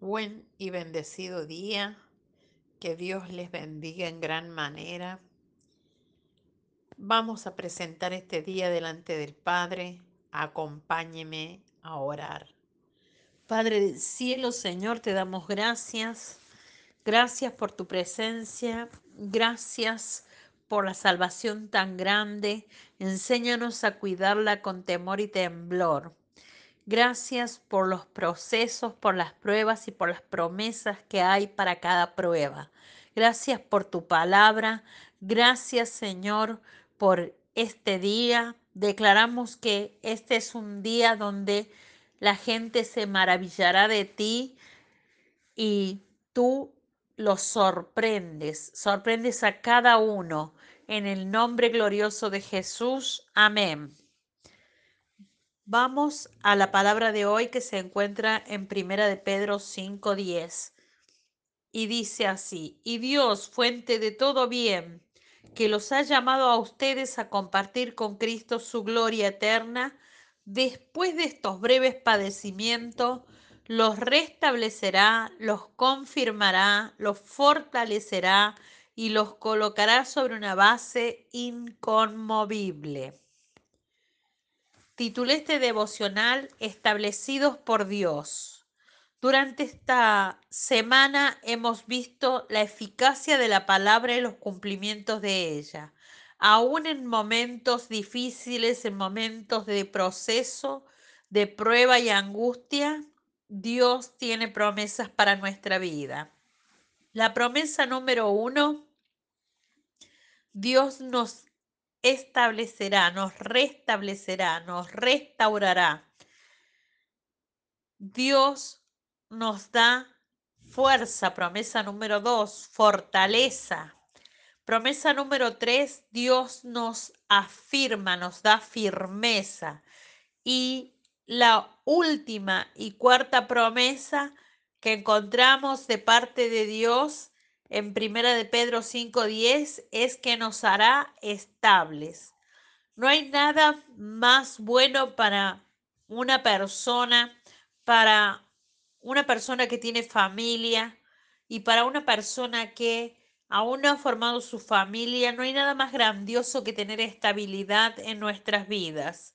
Buen y bendecido día. Que Dios les bendiga en gran manera. Vamos a presentar este día delante del Padre. Acompáñeme a orar. Padre del cielo, Señor, te damos gracias. Gracias por tu presencia. Gracias por la salvación tan grande. Enséñanos a cuidarla con temor y temblor. Gracias por los procesos, por las pruebas y por las promesas que hay para cada prueba. Gracias por tu palabra. Gracias Señor por este día. Declaramos que este es un día donde la gente se maravillará de ti y tú los sorprendes. Sorprendes a cada uno. En el nombre glorioso de Jesús. Amén. Vamos a la palabra de hoy que se encuentra en Primera de Pedro 5:10 y dice así: "Y Dios, fuente de todo bien, que los ha llamado a ustedes a compartir con Cristo su gloria eterna, después de estos breves padecimientos, los restablecerá, los confirmará, los fortalecerá y los colocará sobre una base inconmovible." Titulé este devocional Establecidos por Dios. Durante esta semana hemos visto la eficacia de la palabra y los cumplimientos de ella. Aún en momentos difíciles, en momentos de proceso, de prueba y angustia, Dios tiene promesas para nuestra vida. La promesa número uno, Dios nos establecerá, nos restablecerá, nos restaurará. Dios nos da fuerza, promesa número dos, fortaleza. Promesa número tres, Dios nos afirma, nos da firmeza. Y la última y cuarta promesa que encontramos de parte de Dios en Primera de Pedro 5:10 es que nos hará estables. No hay nada más bueno para una persona, para una persona que tiene familia y para una persona que aún no ha formado su familia, no hay nada más grandioso que tener estabilidad en nuestras vidas.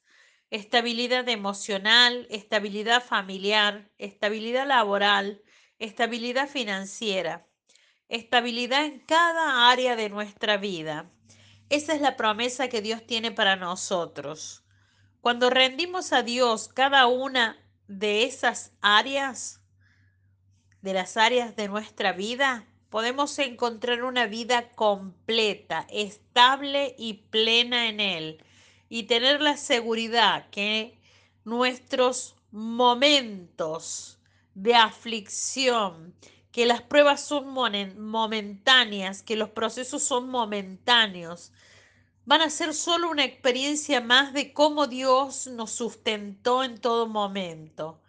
Estabilidad emocional, estabilidad familiar, estabilidad laboral, estabilidad financiera estabilidad en cada área de nuestra vida. Esa es la promesa que Dios tiene para nosotros. Cuando rendimos a Dios cada una de esas áreas, de las áreas de nuestra vida, podemos encontrar una vida completa, estable y plena en Él y tener la seguridad que nuestros momentos de aflicción, que las pruebas son momentáneas, que los procesos son momentáneos. Van a ser solo una experiencia más de cómo Dios nos sustentó en todo momento.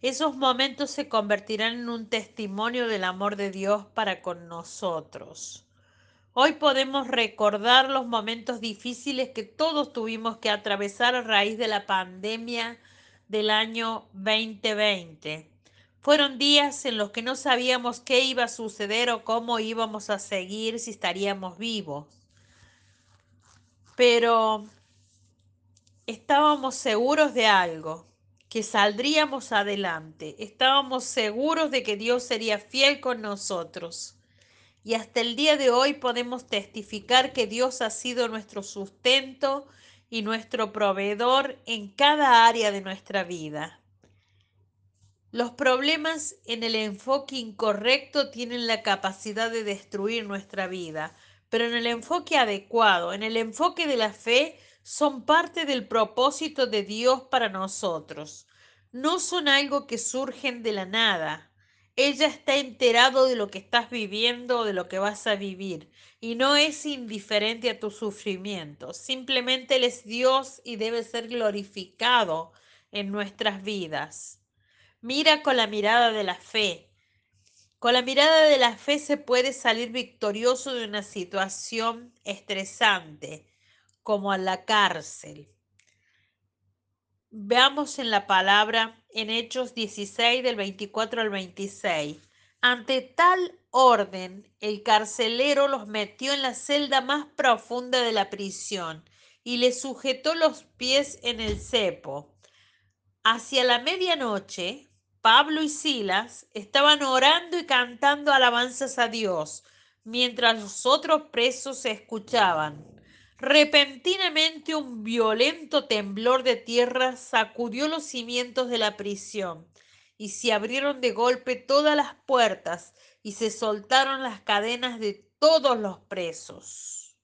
Esos momentos se convertirán en un testimonio del amor de Dios para con nosotros. Hoy podemos recordar los momentos difíciles que todos tuvimos que atravesar a raíz de la pandemia del año 2020 fueron días en los que no sabíamos qué iba a suceder o cómo íbamos a seguir si estaríamos vivos. Pero estábamos seguros de algo, que saldríamos adelante. Estábamos seguros de que Dios sería fiel con nosotros. Y hasta el día de hoy podemos testificar que Dios ha sido nuestro sustento y nuestro proveedor en cada área de nuestra vida. Los problemas en el enfoque incorrecto tienen la capacidad de destruir nuestra vida, pero en el enfoque adecuado, en el enfoque de la fe, son parte del propósito de Dios para nosotros. No son algo que surgen de la nada. Ella está enterado de lo que estás viviendo o de lo que vas a vivir y no es indiferente a tu sufrimiento. Simplemente Él es Dios y debe ser glorificado en nuestras vidas. Mira con la mirada de la fe. Con la mirada de la fe se puede salir victorioso de una situación estresante, como a la cárcel. Veamos en la palabra en Hechos 16 del 24 al 26. Ante tal orden, el carcelero los metió en la celda más profunda de la prisión y les sujetó los pies en el cepo. Hacia la medianoche, Pablo y Silas estaban orando y cantando alabanzas a Dios, mientras los otros presos se escuchaban. Repentinamente un violento temblor de tierra sacudió los cimientos de la prisión y se abrieron de golpe todas las puertas y se soltaron las cadenas de todos los presos.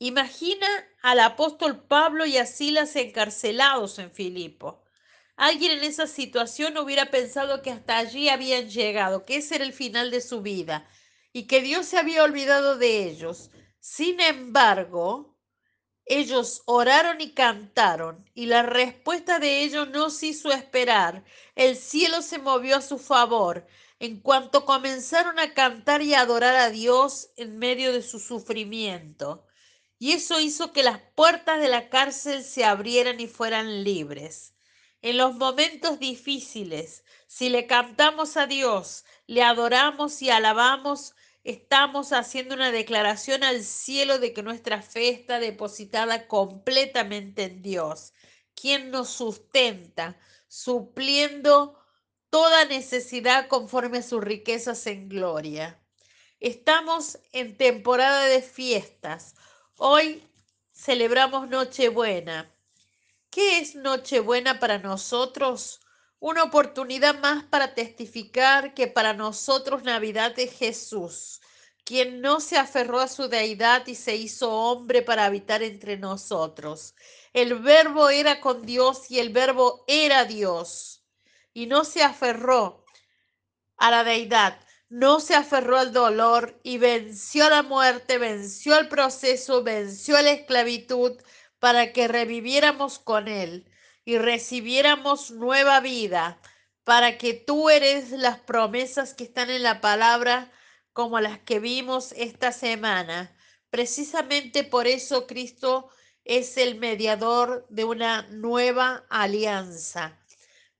Imagina al apóstol Pablo y a Silas encarcelados en Filipo. Alguien en esa situación hubiera pensado que hasta allí habían llegado, que ese era el final de su vida y que Dios se había olvidado de ellos. Sin embargo, ellos oraron y cantaron, y la respuesta de ellos no se hizo esperar. El cielo se movió a su favor en cuanto comenzaron a cantar y adorar a Dios en medio de su sufrimiento. Y eso hizo que las puertas de la cárcel se abrieran y fueran libres. En los momentos difíciles, si le cantamos a Dios, le adoramos y alabamos, estamos haciendo una declaración al cielo de que nuestra fe está depositada completamente en Dios, quien nos sustenta, supliendo toda necesidad conforme a sus riquezas en gloria. Estamos en temporada de fiestas. Hoy celebramos Nochebuena. ¿Qué es Nochebuena para nosotros? Una oportunidad más para testificar que para nosotros Navidad es Jesús, quien no se aferró a su deidad y se hizo hombre para habitar entre nosotros. El verbo era con Dios y el verbo era Dios. Y no se aferró a la deidad, no se aferró al dolor y venció la muerte, venció el proceso, venció la esclavitud para que reviviéramos con él y recibiéramos nueva vida, para que tú eres las promesas que están en la palabra como las que vimos esta semana. Precisamente por eso Cristo es el mediador de una nueva alianza.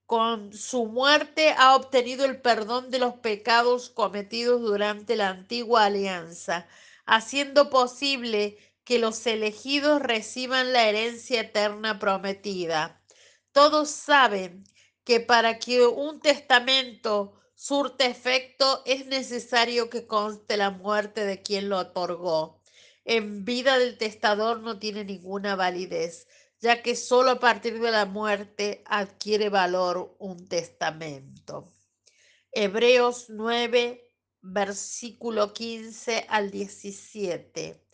Con su muerte ha obtenido el perdón de los pecados cometidos durante la antigua alianza, haciendo posible que los elegidos reciban la herencia eterna prometida. Todos saben que para que un testamento surte efecto es necesario que conste la muerte de quien lo otorgó. En vida del testador no tiene ninguna validez, ya que solo a partir de la muerte adquiere valor un testamento. Hebreos 9, versículo 15 al 17.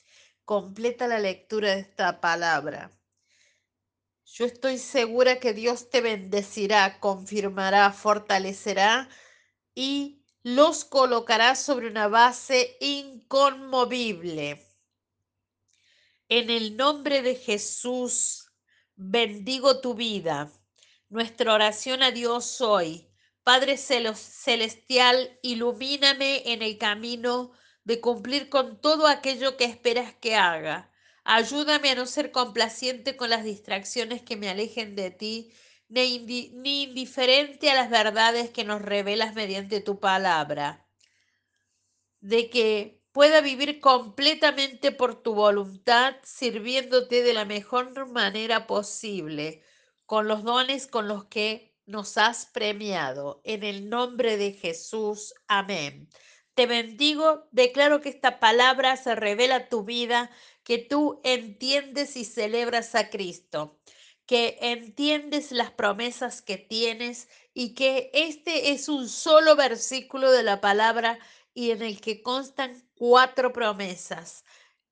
Completa la lectura de esta palabra. Yo estoy segura que Dios te bendecirá, confirmará, fortalecerá y los colocará sobre una base inconmovible. En el nombre de Jesús, bendigo tu vida. Nuestra oración a Dios hoy. Padre Celestial, ilumíname en el camino de cumplir con todo aquello que esperas que haga Ayúdame a no ser complaciente con las distracciones que me alejen de ti, ni, ni indiferente a las verdades que nos revelas mediante tu palabra. De que pueda vivir completamente por tu voluntad, sirviéndote de la mejor manera posible, con los dones con los que nos has premiado. En el nombre de Jesús. Amén. Te bendigo, declaro que esta palabra se revela tu vida que tú entiendes y celebras a Cristo, que entiendes las promesas que tienes y que este es un solo versículo de la palabra y en el que constan cuatro promesas.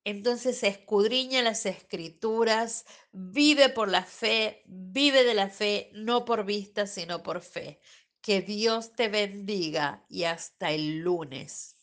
Entonces escudriña las escrituras, vive por la fe, vive de la fe, no por vista, sino por fe. Que Dios te bendiga y hasta el lunes.